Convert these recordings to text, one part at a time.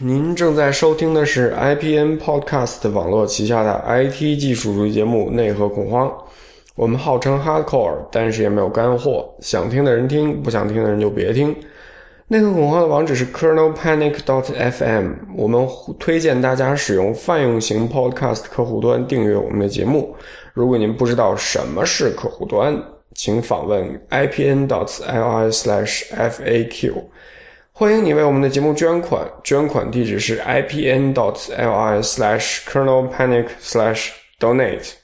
您正在收听的是 IPN Podcast 网络旗下的 IT 技术主义节目《内核恐慌》。我们号称 Hardcore，但是也没有干货，想听的人听，不想听的人就别听。内核恐慌的网址是 kernelpanic.fm。我们推荐大家使用泛用型 Podcast 客户端订阅我们的节目。如果您不知道什么是客户端，请访问 ipn.li/faq。欢迎你为我们的节目捐款，捐款地址是 i p n dot l i slash kernel panic slash donate。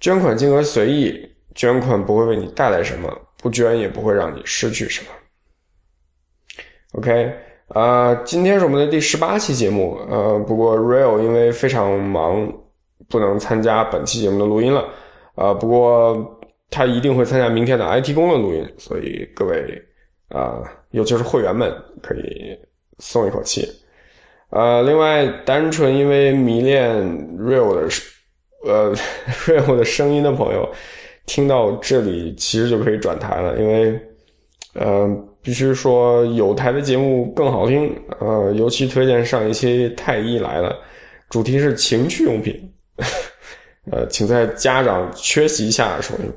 捐款金额随意，捐款不会为你带来什么，不捐也不会让你失去什么。OK，啊，今天是我们的第十八期节目，呃，不过 Real 因为非常忙，不能参加本期节目的录音了，啊，不过他一定会参加明天的 IT 公论录音，所以各位。啊，尤其是会员们可以松一口气。呃，另外，单纯因为迷恋 Real 的，呃，Real 的声音的朋友，听到这里其实就可以转台了，因为，呃，必须说有台的节目更好听。呃，尤其推荐上一期太医来了，主题是情趣用品，呃，请在家长缺席下收听。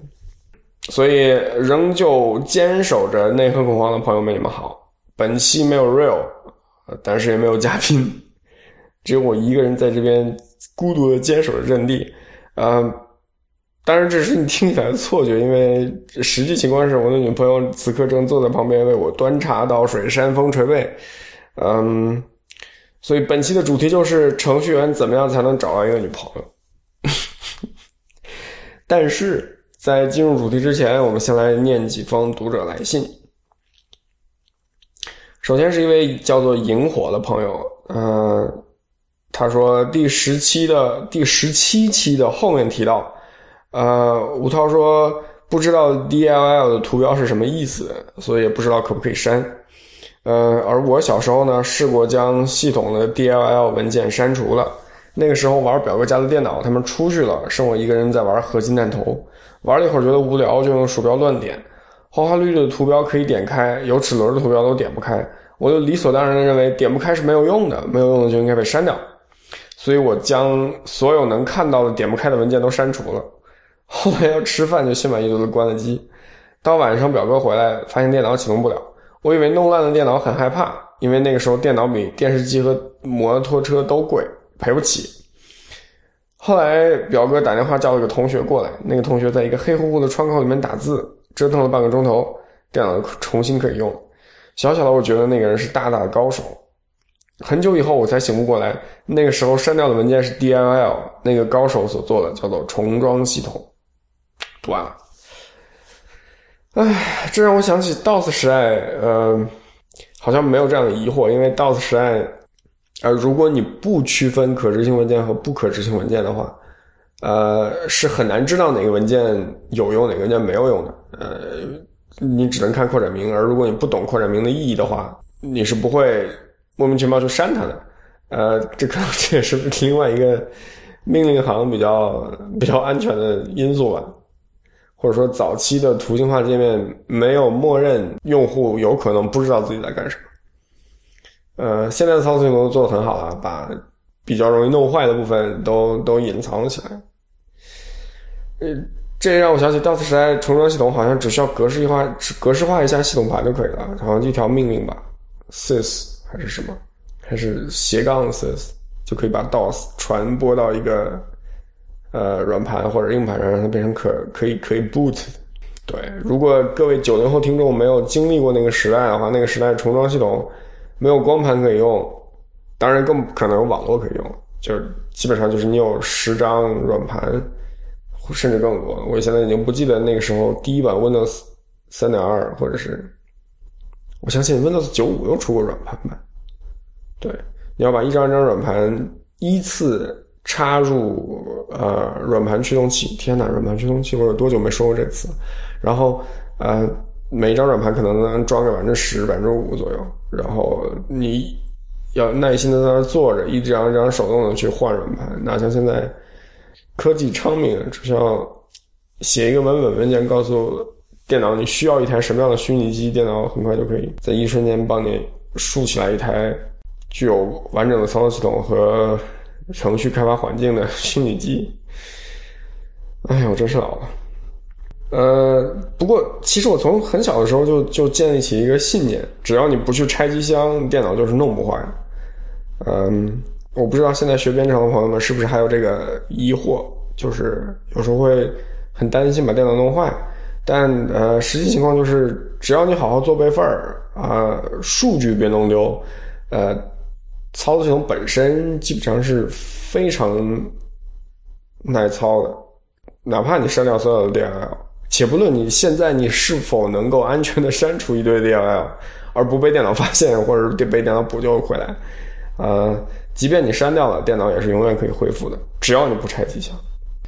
所以，仍旧坚守着内核恐慌的朋友们，你们好。本期没有 real，但是也没有嘉宾，只有我一个人在这边孤独的坚守着阵地。嗯，当然这是你听起来的错觉，因为实际情况是我的女朋友此刻正坐在旁边为我端茶倒水、扇风捶背。嗯，所以本期的主题就是程序员怎么样才能找到一个女朋友。但是。在进入主题之前，我们先来念几封读者来信。首先是一位叫做萤火的朋友，嗯，他说第十期的第十七期的后面提到，呃，吴涛说不知道 DLL 的图标是什么意思，所以也不知道可不可以删。呃，而我小时候呢，试过将系统的 DLL 文件删除了。那个时候玩表哥家的电脑，他们出去了，剩我一个人在玩合金弹头。玩了一会儿，觉得无聊，就用鼠标乱点，花花绿绿的图标可以点开，有齿轮的图标都点不开。我就理所当然的认为点不开是没有用的，没有用的就应该被删掉。所以我将所有能看到的点不开的文件都删除了。后来要吃饭，就心满意足的关了机。到晚上，表哥回来，发现电脑启动不了。我以为弄烂了电脑，很害怕，因为那个时候电脑比电视机和摩托车都贵，赔不起。后来表哥打电话叫了个同学过来，那个同学在一个黑乎乎的窗口里面打字，折腾了半个钟头，电脑重新可以用。小小的我觉得那个人是大大的高手。很久以后我才醒悟过来，那个时候删掉的文件是 DLL，那个高手所做的叫做重装系统。读完了。唉，这让我想起 DOS 时代，呃，好像没有这样的疑惑，因为 DOS 时代。而如果你不区分可执行文件和不可执行文件的话，呃，是很难知道哪个文件有用，哪个文件没有用的。呃，你只能看扩展名，而如果你不懂扩展名的意义的话，你是不会莫名其妙就删它的。呃，这可能这也是另外一个命令行比较比较安全的因素吧，或者说早期的图形化界面没有默认用户有可能不知道自己在干什么。呃，现在的操作系统都做的很好了，把比较容易弄坏的部分都都隐藏起来。呃，这让我想起 DOS 时代重装系统好像只需要格式化、格式化一下系统盘就可以了，好像一条命令吧，sys 还是什么，还是斜杠 sys 就可以把 DOS 传播到一个呃软盘或者硬盘上，让它变成可可以可以 boot。对，如果各位九零后听众没有经历过那个时代的话，那个时代重装系统。没有光盘可以用，当然更不可能有网络可以用，就是基本上就是你有十张软盘，甚至更多。我现在已经不记得那个时候第一版 Windows 三点二，或者是我相信 Windows 九五又出过软盘吧。对，你要把一张一张软盘依次插入呃软盘驱动器。天哪，软盘驱动器，我有多久没说过这个词？然后呃。每一张软盘可能能装个百分之十、百分之五左右，然后你要耐心的在那坐着，一张一张手动的去换软盘。哪像现在科技昌明，只需要写一个文本文件，告诉电脑你需要一台什么样的虚拟机，电脑很快就可以在一瞬间帮你竖起来一台具有完整的操作系统和程序开发环境的虚拟机。哎呀，我真是老了。呃，不过其实我从很小的时候就就建立起一个信念：只要你不去拆机箱，电脑就是弄不坏。嗯，我不知道现在学编程的朋友们是不是还有这个疑惑，就是有时候会很担心把电脑弄坏。但呃，实际情况就是，只要你好好做备份儿啊，数据别弄丢，呃，操作系统本身基本上是非常耐操的，哪怕你删掉所有的 DLL，且不论你现在你是否能够安全的删除一堆 DLL，而不被电脑发现或者被电脑补救回来，呃，即便你删掉了，电脑也是永远可以恢复的，只要你不拆机箱。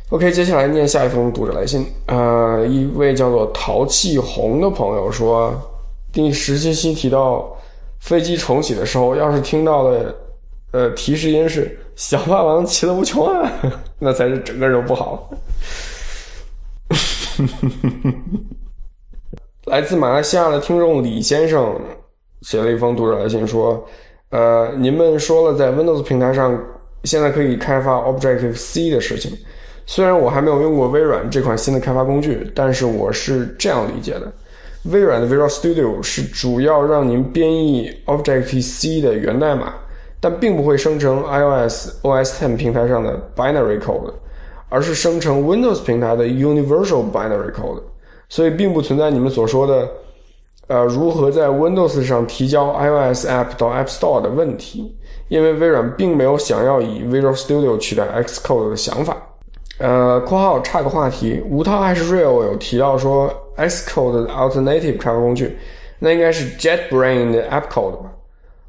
OK，接下来念下一封读者来信。呃，一位叫做淘气红的朋友说，第十七期提到飞机重启的时候，要是听到的呃提示音是“小霸王其乐无穷啊”，那才是整个人不好了。来自马来西亚的听众李先生写了一封读者来信说，呃，您们说了在 Windows 平台上现在可以开发 Objective C 的事情。虽然我还没有用过微软这款新的开发工具，但是我是这样理解的：微软的 Visual Studio 是主要让您编译 Objective C 的源代码，但并不会生成 iOS OS X 平台上的 binary code，而是生成 Windows 平台的 Universal binary code。所以并不存在你们所说的，呃，如何在 Windows 上提交 iOS App 到 App Store 的问题，因为微软并没有想要以 Visual Studio 取代 Xcode 的想法。呃，括号差个话题，吴涛还是 Real 有提到说 Xcode 的 alternative 开发工具，那应该是 JetBrain 的 AppCode 吧？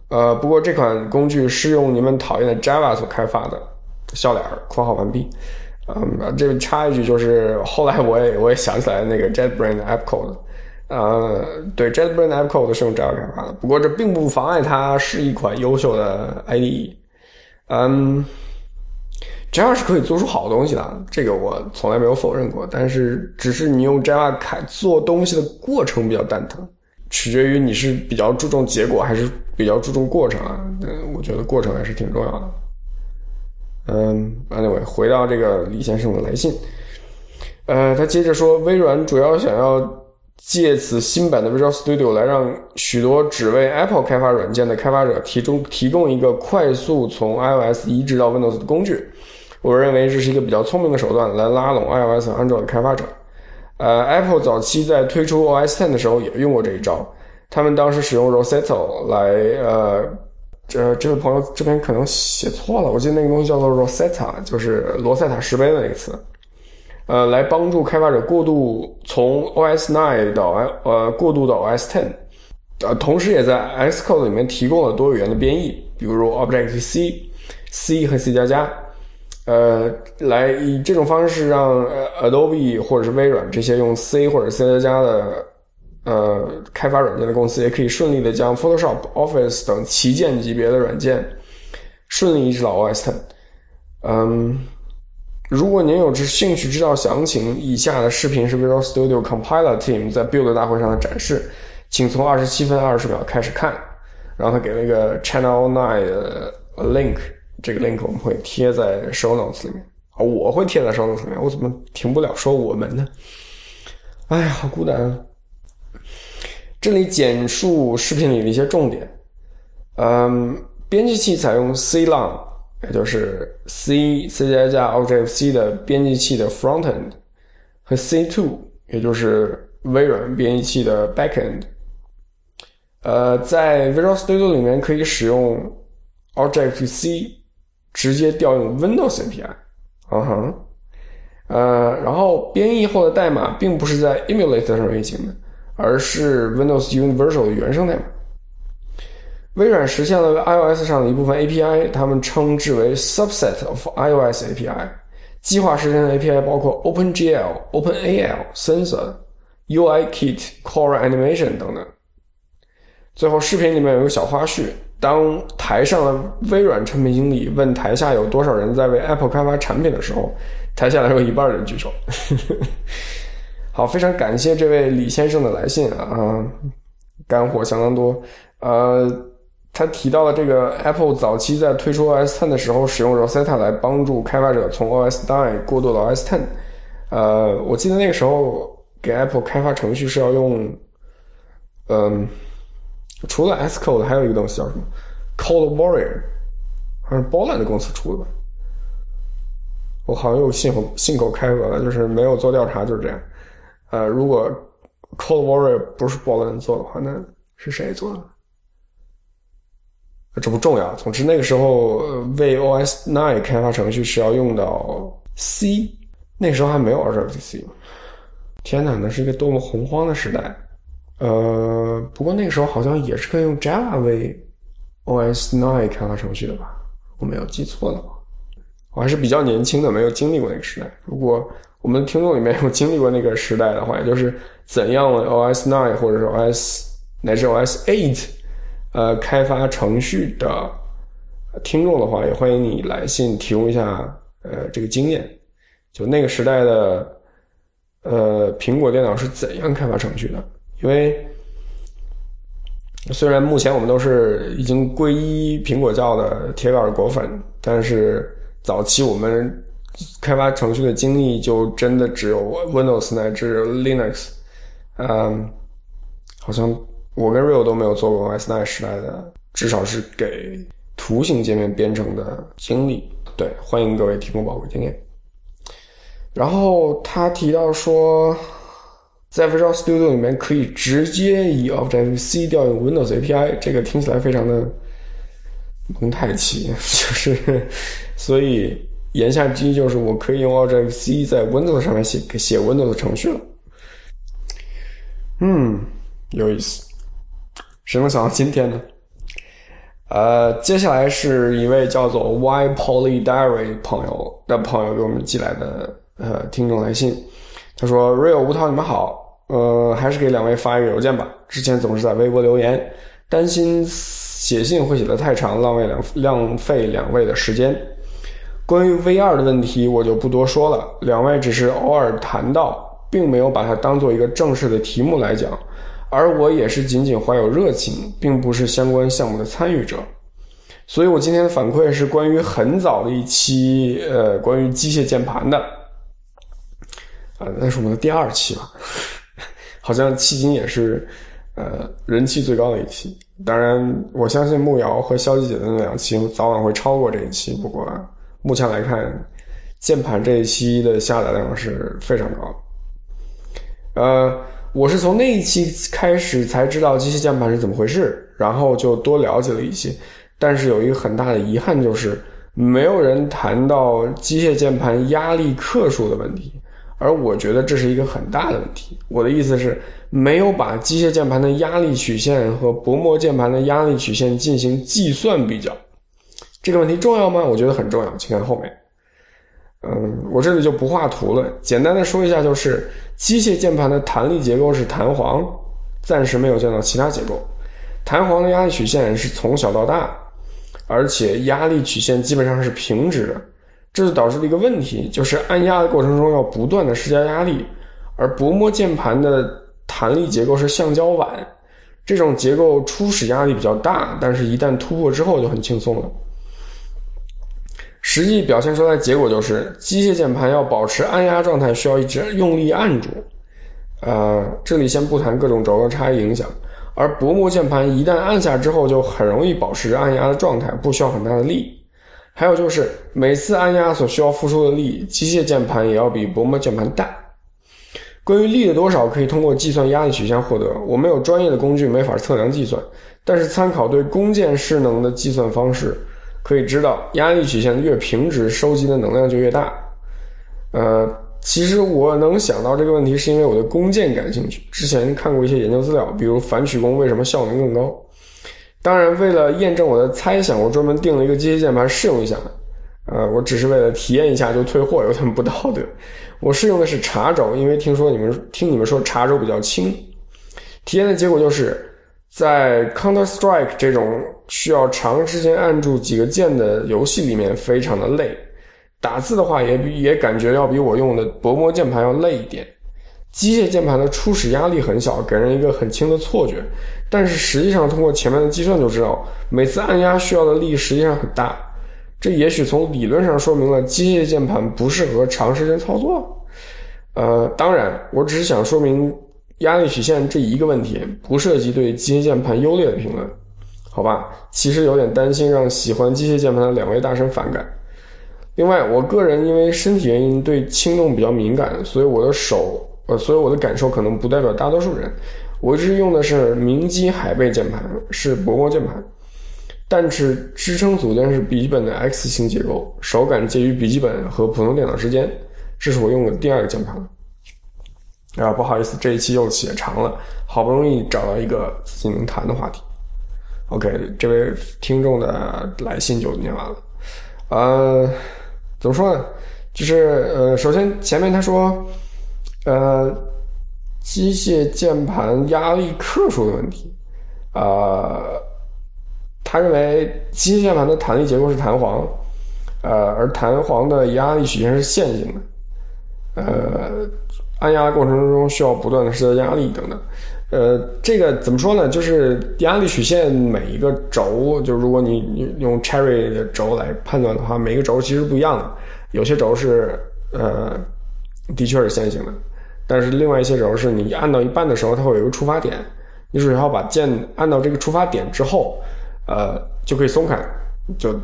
呃，不过这款工具是用你们讨厌的 Java 所开发的。笑脸儿，括号完毕。嗯，这插一句，就是后来我也我也想起来那个 JetBrain 的 AppCode，呃，对，JetBrain 的 AppCode 是用 Java 开发的，不过这并不妨碍它是一款优秀的 IDE。嗯。Java 是可以做出好东西的，这个我从来没有否认过。但是，只是你用 Java 开做东西的过程比较蛋疼，取决于你是比较注重结果还是比较注重过程啊。嗯，我觉得过程还是挺重要的。嗯，Anyway，回到这个李先生的来信，呃，他接着说，微软主要想要借此新版的 Visual Studio 来让许多只为 Apple 开发软件的开发者提供提供一个快速从 iOS 移植到 Windows 的工具。我认为这是一个比较聪明的手段来拉拢 iOS 和 Android 的开发者。呃，Apple 早期在推出 OS X 的时候也用过这一招。他们当时使用 Rosetta 来，呃，这这位朋友这边可能写错了，我记得那个东西叫做 Rosetta，就是罗塞塔石碑的那个词。呃，来帮助开发者过渡从 OS Nine 到呃过渡到 OS Ten。呃，同时也在 Xcode 里面提供了多语言的编译，比如 Object C、C 和 C 加加。呃，来以这种方式让 Adobe 或者是微软这些用 C 或者 C 加加的呃开发软件的公司，也可以顺利的将 Photoshop、Office 等旗舰级别的软件顺利移植到 OS X。嗯，如果您有兴趣知道详情，以下的视频是 Visual Studio Compiler Team 在 Build 大会上的展示，请从二十七分二十秒开始看。然后他给了一个 Channel Nine 的 link。这个 link 我们会贴在 show notes 里面啊，我会贴在 show notes 里面。我怎么停不了说我们呢？哎呀，好孤单啊！这里简述视频里的一些重点。嗯，编辑器采用 C lang，也就是 C C 加加 Objective C 的编辑器的 frontend，和 C two，也就是微软编辑器的 backend。呃，在 Visual Studio 里面可以使用 Objective C。直接调用 Windows API，嗯哼，呃，然后编译后的代码并不是在 Emulator 上运行的，而是 Windows Universal 的原生代码。微软实现了 iOS 上的一部分 API，他们称之为 subset of iOS API。计划实现的 API 包括 OpenGL、OpenAL、Sensor、UIKit、Core Animation 等等。最后，视频里面有个小花絮。当台上的微软产品经理问台下有多少人在为 Apple 开发产品的时候，台下有一半人举手。好，非常感谢这位李先生的来信啊，干货相当多。呃，他提到了这个 Apple 早期在推出 OS Ten 的时候，使用 Rosetta 来帮助开发者从 OS Nine 过渡到 OS Ten。呃，我记得那个时候给 Apple 开发程序是要用，嗯，除了 Xcode 还有一个东西叫什么 Code Warrior，好像是波兰的公司出的吧。我好像又信口信口开河了，就是没有做调查，就是这样。呃，如果 Cold Warrior 不是 Bolin 做的话，那是谁做的？这不重要。总之，那个时候为 OS Nine 开发程序是要用到 C，那时候还没有 r j c 天哪，那是一个多么洪荒的时代！呃，不过那个时候好像也是可以用 Java 为 OS Nine 开发程序的吧？我没有记错的话，我还是比较年轻的，没有经历过那个时代。如果我们听众里面有经历过那个时代的话，也就是怎样 OS Nine 或者是 OS 乃至 OS Eight。呃，开发程序的听众的话，也欢迎你来信提供一下呃这个经验。就那个时代的呃苹果电脑是怎样开发程序的？因为虽然目前我们都是已经皈依苹果教的铁杆果粉，但是早期我们开发程序的经历就真的只有 Windows 乃至 Linux，嗯，好像。我跟 Real 都没有做过 osi 时代的，至少是给图形界面编程的经历。对，欢迎各位提供宝贵经验。然后他提到说，在 Visual Studio 里面可以直接以 Objective C 调用 Windows API，这个听起来非常的蒙太奇，就是，所以言下之意就是我可以用 Object C 在 Windows 上面写写 Windows 程序了。嗯，有意思。谁能想到今天呢？呃，接下来是一位叫做 Y Poly Diary 朋友的朋友给我们寄来的呃听众来信。他说：“Real 吴涛，你们好，呃，还是给两位发一个邮件吧。之前总是在微博留言，担心写信会写得太长，浪费两浪费两位的时间。关于 V 二的问题，我就不多说了。两位只是偶尔谈到，并没有把它当做一个正式的题目来讲。”而我也是仅仅怀有热情，并不是相关项目的参与者，所以我今天的反馈是关于很早的一期，呃，关于机械键盘的，啊，那是我们的第二期吧，好像迄今也是，呃，人气最高的一期。当然，我相信木瑶和肖姐姐的那两期早晚会超过这一期。不过目前来看，键盘这一期的下载量是非常高，呃。我是从那一期开始才知道机械键盘是怎么回事，然后就多了解了一些。但是有一个很大的遗憾，就是没有人谈到机械键盘压力克数的问题，而我觉得这是一个很大的问题。我的意思是，没有把机械键盘的压力曲线和薄膜键盘的压力曲线进行计算比较。这个问题重要吗？我觉得很重要，请看后面。嗯，我这里就不画图了，简单的说一下，就是机械键盘的弹力结构是弹簧，暂时没有见到其他结构。弹簧的压力曲线是从小到大，而且压力曲线基本上是平直的，这就导致了一个问题，就是按压的过程中要不断的施加压力。而薄膜键盘的弹力结构是橡胶碗，这种结构初始压力比较大，但是一旦突破之后就很轻松了。实际表现出来的结果就是，机械键盘要保持按压状态，需要一直用力按住。呃，这里先不谈各种轴的差异影响，而薄膜键盘一旦按下之后，就很容易保持按压的状态，不需要很大的力。还有就是，每次按压所需要付出的力，机械键盘也要比薄膜键盘大。关于力的多少，可以通过计算压力曲线获得。我没有专业的工具，没法测量计算，但是参考对弓箭势能的计算方式。可以知道，压力曲线越平直，收集的能量就越大。呃，其实我能想到这个问题，是因为我对弓箭感兴趣。之前看过一些研究资料，比如反曲弓为什么效能更高。当然，为了验证我的猜想，我专门订了一个机械键盘试用一下。呃，我只是为了体验一下就退货，有点不道德。我试用的是茶轴，因为听说你们听你们说茶轴比较轻。体验的结果就是。在 Counter Strike 这种需要长时间按住几个键的游戏里面，非常的累。打字的话，也比也感觉要比我用的薄膜键盘要累一点。机械键盘的初始压力很小，给人一个很轻的错觉，但是实际上通过前面的计算就知道，每次按压需要的力实际上很大。这也许从理论上说明了机械键盘不适合长时间操作。呃，当然，我只是想说明压力曲线这一个问题，不涉及对机械键盘优劣的评论，好吧？其实有点担心让喜欢机械键盘的两位大神反感。另外，我个人因为身体原因对轻重比较敏感，所以我的手，呃，所以我的感受可能不代表大多数人。我一直用的是明基海贝键盘，是薄膜键盘。但是支撑组件是笔记本的 X 型结构，手感介于笔记本和普通电脑之间。这是我用的第二个键盘。啊，不好意思，这一期又写长了，好不容易找到一个自己能谈的话题。OK，这位听众的来信就念完了。呃，怎么说呢？就是呃，首先前面他说，呃，机械键盘压力克数的问题，啊。他认为机械键盘的弹力结构是弹簧，呃，而弹簧的压力曲线是线性的，呃，按压过程中需要不断的施加压力等等，呃，这个怎么说呢？就是压力曲线每一个轴，就如果你你用 Cherry 的轴来判断的话，每个轴其实不一样的，有些轴是呃的确是线性的，但是另外一些轴是你按到一半的时候，它会有一个触发点，你只要把键按到这个触发点之后。呃，就可以松开，就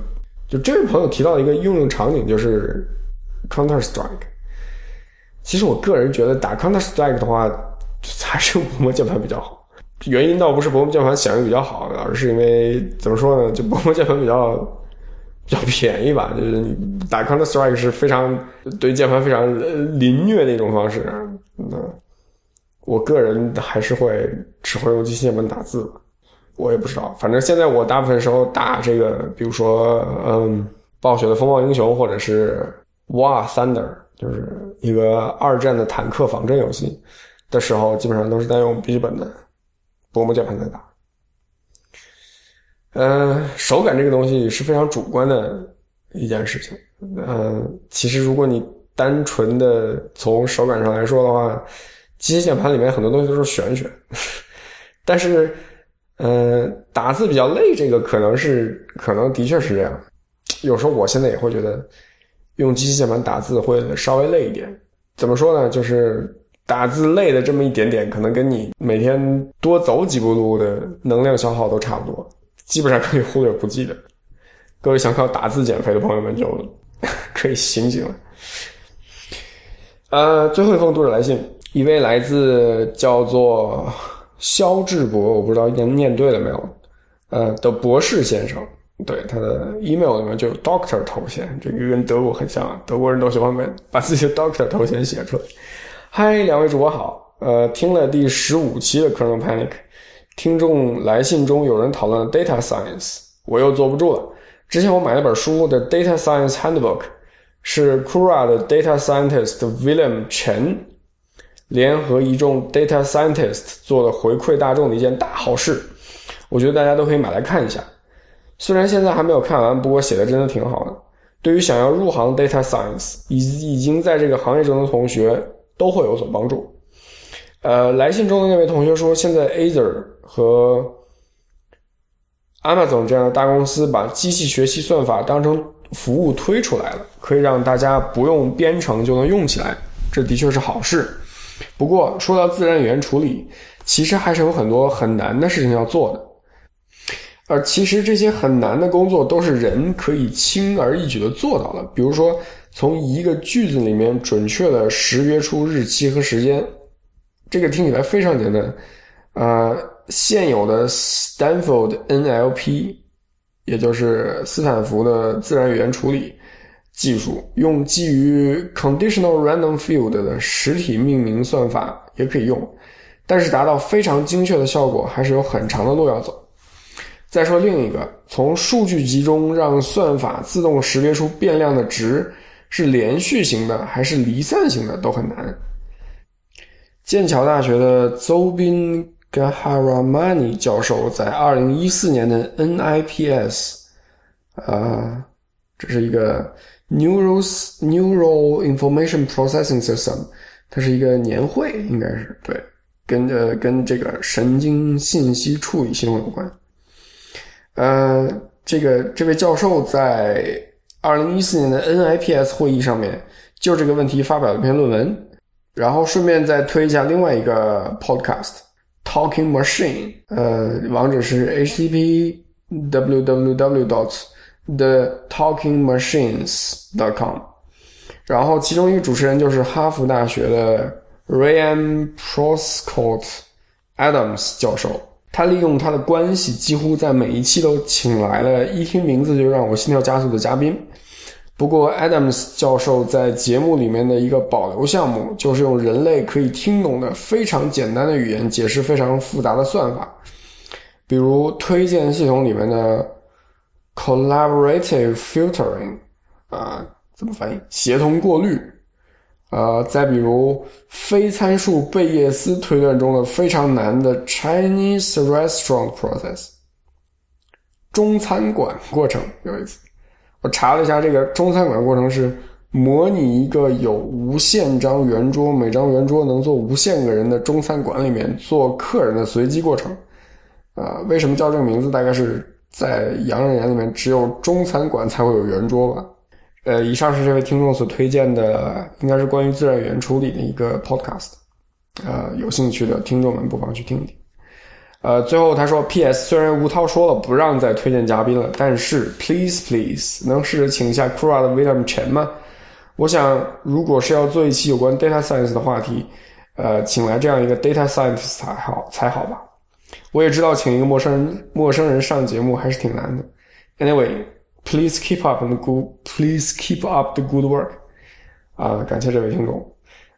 就这位朋友提到一个应用场景，就是 Counter Strike。其实我个人觉得打 Counter Strike 的话，还是薄膜键盘比较好。原因倒不是薄膜键盘响应比较好，而是因为怎么说呢？就薄膜键盘比较比较便宜吧。就是打 Counter Strike 是非常对键盘非常凌虐的一种方式。那我个人还是会只会用机械键盘打字。我也不知道，反正现在我大部分时候打这个，比如说，嗯，暴雪的风暴英雄，或者是 War Thunder，就是一个二战的坦克仿真游戏的时候，基本上都是在用笔记本的薄膜键盘在打。嗯，手感这个东西是非常主观的一件事情。嗯，其实如果你单纯的从手感上来说的话，机械键盘里面很多东西都是玄学，但是。嗯，打字比较累，这个可能是，可能的确是这样。有时候我现在也会觉得，用机器键盘打字会稍微累一点。怎么说呢？就是打字累的这么一点点，可能跟你每天多走几步路的能量消耗都差不多，基本上可以忽略不计的。各位想靠打字减肥的朋友们就 可以醒醒了。呃，最后一封读者来信，一位来自叫做。肖志博，我不知道念念对了没有，呃，的博士先生，对他的 email 里面就有 doctor 头衔，这个跟德国很像，德国人都喜欢把把自己的 doctor 头衔写出来。嗨，两位主播好，呃，听了第十五期的 Kernel Panic，听众来信中有人讨论 data science，我又坐不住了。之前我买了本书的 Data Science Handbook，是 Kura 的 data scientist William Chen。联合一众 data scientist 做了回馈大众的一件大好事，我觉得大家都可以买来看一下。虽然现在还没有看完，不过写的真的挺好的。对于想要入行 data science 已已经在这个行业中的同学都会有所帮助。呃，来信中的那位同学说，现在 Azure 和 Amazon 这样的大公司把机器学习算法当成服务推出来了，可以让大家不用编程就能用起来，这的确是好事。不过说到自然语言处理，其实还是有很多很难的事情要做的。而其实这些很难的工作都是人可以轻而易举的做到的。比如说，从一个句子里面准确的识别出日期和时间，这个听起来非常简单。呃，现有的 Stanford NLP，也就是斯坦福的自然语言处理。技术用基于 conditional random field 的实体命名算法也可以用，但是达到非常精确的效果还是有很长的路要走。再说另一个，从数据集中让算法自动识别出变量的值是连续型的还是离散型的都很难。剑桥大学的邹斌 Gaharamani 教授在2014年的 NIPS，啊，这是一个。Neural Neural Information Processing System，它是一个年会，应该是对跟呃跟这个神经信息处理系统有关。呃，这个这位教授在二零一四年的 NIPS 会议上面就这个问题发表了一篇论文，然后顺便再推一下另外一个 podcast Talking Machine，呃，网址是 http www dot the talking machines dot com，然后其中一个主持人就是哈佛大学的 Ryan Proscott Adams 教授。他利用他的关系，几乎在每一期都请来了一听名字就让我心跳加速的嘉宾。不过，Adams 教授在节目里面的一个保留项目，就是用人类可以听懂的非常简单的语言解释非常复杂的算法，比如推荐系统里面的 collaborative filtering，啊，怎么翻译？协同过滤。呃，再比如非参数贝叶斯推断中的非常难的 Chinese restaurant process，中餐馆过程有意思。我查了一下，这个中餐馆过程是模拟一个有无限张圆桌，每张圆桌能坐无限个人的中餐馆里面做客人的随机过程。啊，为什么叫这个名字？大概是在洋人眼里面，只有中餐馆才会有圆桌吧。呃，以上是这位听众所推荐的，应该是关于自然语言处理的一个 podcast，呃，有兴趣的听众们不妨去听听。呃，最后他说，P.S. 虽然吴涛说了不让再推荐嘉宾了，但是 Please Please 能试着请一下 Kura 的 William Chen 吗？我想，如果是要做一期有关 data science 的话题，呃，请来这样一个 data scientist 才好才好吧。我也知道，请一个陌生人陌生人上节目还是挺难的。Anyway。Please keep up the good. Please keep up the good work. 啊，感谢这位听众。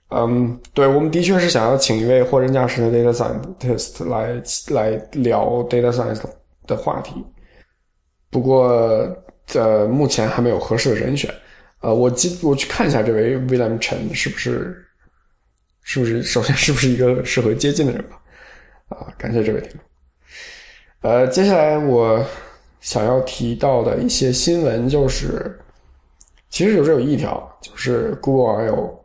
嗯，对我们的确是想要请一位货真价实的 data scientist 来来聊 data science 的话题。不过，呃，目前还没有合适的人选。呃，我今我去看一下这位 William Chen 是不是是不是首先是不是一个适合接近的人吧？啊，感谢这位听众。呃，接下来我。想要提到的一些新闻就是，其实就只有一条，就是 Google I/O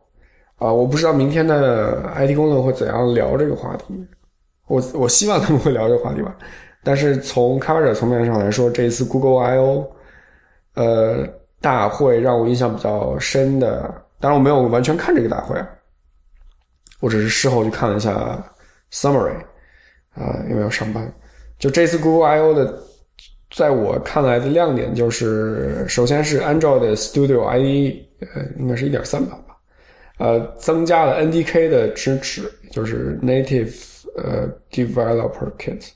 啊，我不知道明天的 IT 公论会怎样聊这个话题，我我希望他们会聊这个话题吧。但是从开发者层面上来说，这一次 Google I/O 呃大会让我印象比较深的，当然我没有完全看这个大会，我只是事后去看了一下 summary 啊，因为要上班。就这次 Google I/O 的。在我看来的亮点就是，首先是 Android Studio IE，呃，应该是一点三版吧，呃，增加了 NDK 的支持，就是 Native 呃 Developer Kit，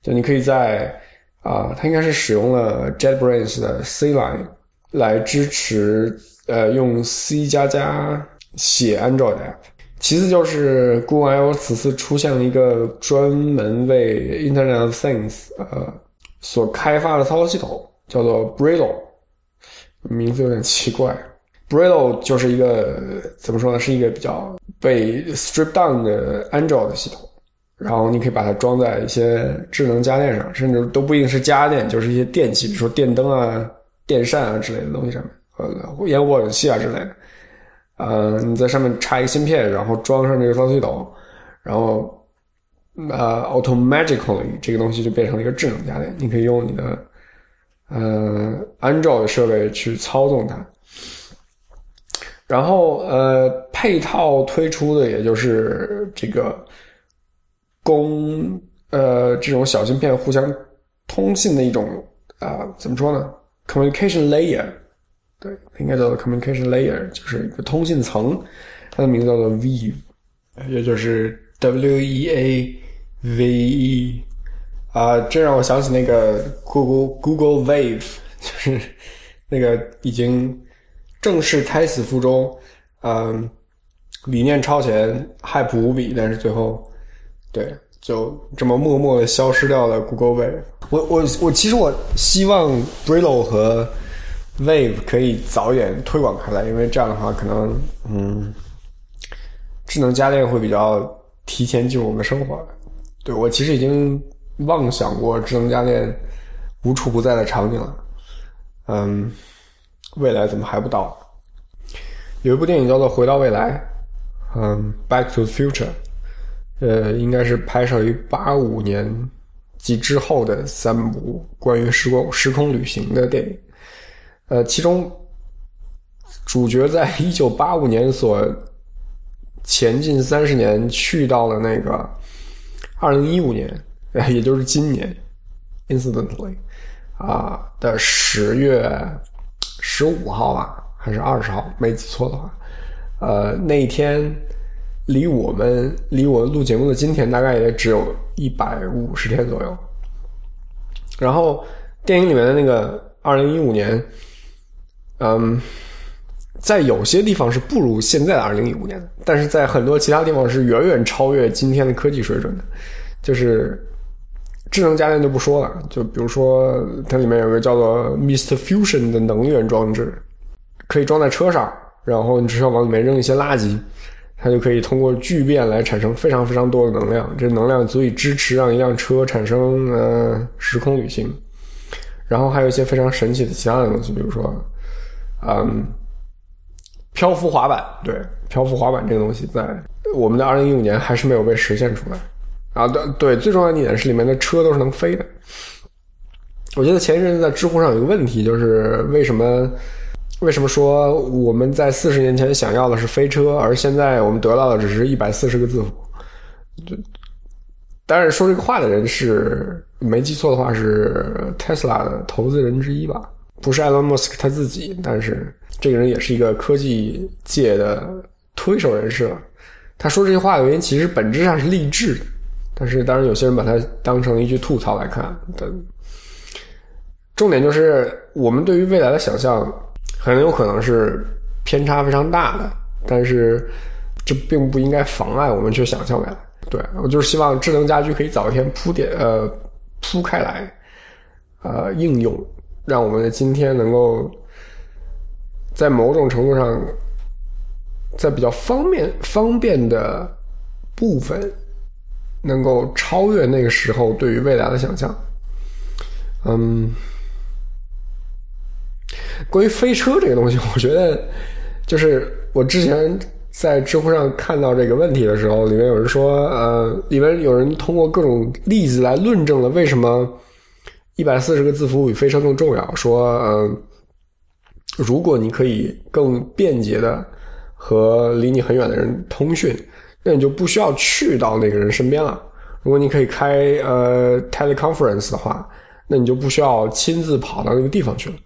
就你可以在啊，它应该是使用了 JetBrains 的 C Line 来支持呃用 C 加加写 Android App。其次就是 Google I/O 此次出现了一个专门为 Internet of Things，呃。所开发的操作系统叫做 Brillo，名字有点奇怪。Brillo 就是一个怎么说呢？是一个比较被 stripped down 的 Android 系统，然后你可以把它装在一些智能家电上，甚至都不一定是家电，就是一些电器，比如说电灯啊、电扇啊之类的东西上面，呃，烟雾器啊之类的。呃，你在上面插一个芯片，然后装上这个操作系统，然后。呃，automatically 这个东西就变成了一个智能家电，你可以用你的呃 Android 设备去操纵它。然后呃，配套推出的也就是这个供呃这种小芯片互相通信的一种啊，怎么说呢？communication layer，对，应该叫做 communication layer，就是一个通信层，它的名字叫做 Weave，也就是 W E A。V E 啊，这让我想起那个 Google Google Wave，就是那个已经正式胎死腹中，嗯，理念超前，hype 无比，但是最后，对，就这么默默的消失掉了。Google Wave，我我我，其实我希望 Brillo 和 Wave 可以早一点推广开来，因为这样的话，可能嗯，智能家电会比较提前进入我们的生活。对我其实已经妄想过智能家电无处不在的场景了，嗯，未来怎么还不到？有一部电影叫做《回到未来》，嗯，《Back to the Future》，呃，应该是拍摄于八五年及之后的三部关于时光时空旅行的电影。呃，其中主角在一九八五年所前进三十年，去到了那个二零一五年，也就是今年，incidentally 啊的十月十五号吧，还是二十号，没记错的话，呃，那一天离我们离我录节目的今天，大概也只有一百五十天左右。然后电影里面的那个二零一五年。嗯，在有些地方是不如现在的二零一五年的，但是在很多其他地方是远远超越今天的科技水准的。就是智能家电就不说了，就比如说它里面有个叫做 Mist Fusion 的能源装置，可以装在车上，然后你只需要往里面扔一些垃圾，它就可以通过聚变来产生非常非常多的能量，这能量足以支持让一辆车产生呃时空旅行。然后还有一些非常神奇的其他的东西，比如说。嗯，漂浮滑板，对，漂浮滑板这个东西，在我们的二零一五年还是没有被实现出来。啊，对对，最重要的一点是里面的车都是能飞的。我觉得前一阵子在知乎上有一个问题，就是为什么为什么说我们在四十年前想要的是飞车，而现在我们得到的只是一百四十个字符？就但是说这个话的人是没记错的话是 Tesla 的投资人之一吧。不是埃隆·马斯克他自己，但是这个人也是一个科技界的推手人士了。他说这些话的原因，其实本质上是励志的，但是当然有些人把它当成一句吐槽来看。的重点就是，我们对于未来的想象很有可能是偏差非常大的，但是这并不应该妨碍我们去想象未来。对我就是希望智能家居可以早一天铺点呃铺开来，呃应用。让我们的今天能够在某种程度上，在比较方便方便的部分，能够超越那个时候对于未来的想象。嗯，关于飞车这个东西，我觉得就是我之前在知乎上看到这个问题的时候，里面有人说，呃，里面有人通过各种例子来论证了为什么。一百四十个字符比飞车更重要。说，嗯，如果你可以更便捷的和离你很远的人通讯，那你就不需要去到那个人身边了。如果你可以开呃 teleconference 的话，那你就不需要亲自跑到那个地方去了。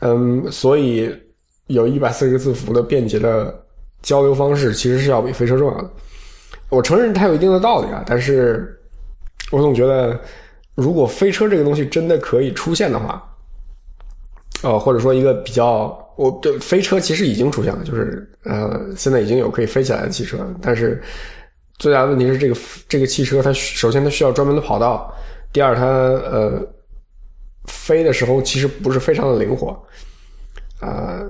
嗯，所以有一百四十个字符的便捷的交流方式，其实是要比飞车重要的。我承认它有一定的道理啊，但是我总觉得。如果飞车这个东西真的可以出现的话，呃，或者说一个比较，我对飞车其实已经出现了，就是呃，现在已经有可以飞起来的汽车，但是最大的问题是这个这个汽车它首先它需要专门的跑道，第二它呃飞的时候其实不是非常的灵活，呃，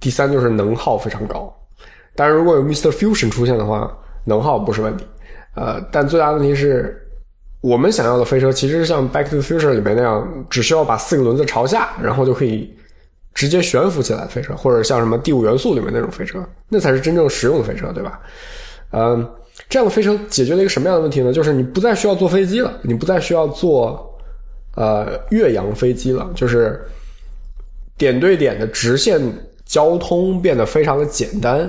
第三就是能耗非常高，当然如果有 Mr. Fusion 出现的话，能耗不是问题，呃，但最大的问题是。我们想要的飞车其实像《Back to the Future》里面那样，只需要把四个轮子朝下，然后就可以直接悬浮起来的飞车，或者像什么《第五元素》里面那种飞车，那才是真正实用的飞车，对吧？嗯，这样的飞车解决了一个什么样的问题呢？就是你不再需要坐飞机了，你不再需要坐呃越洋飞机了，就是点对点的直线交通变得非常的简单。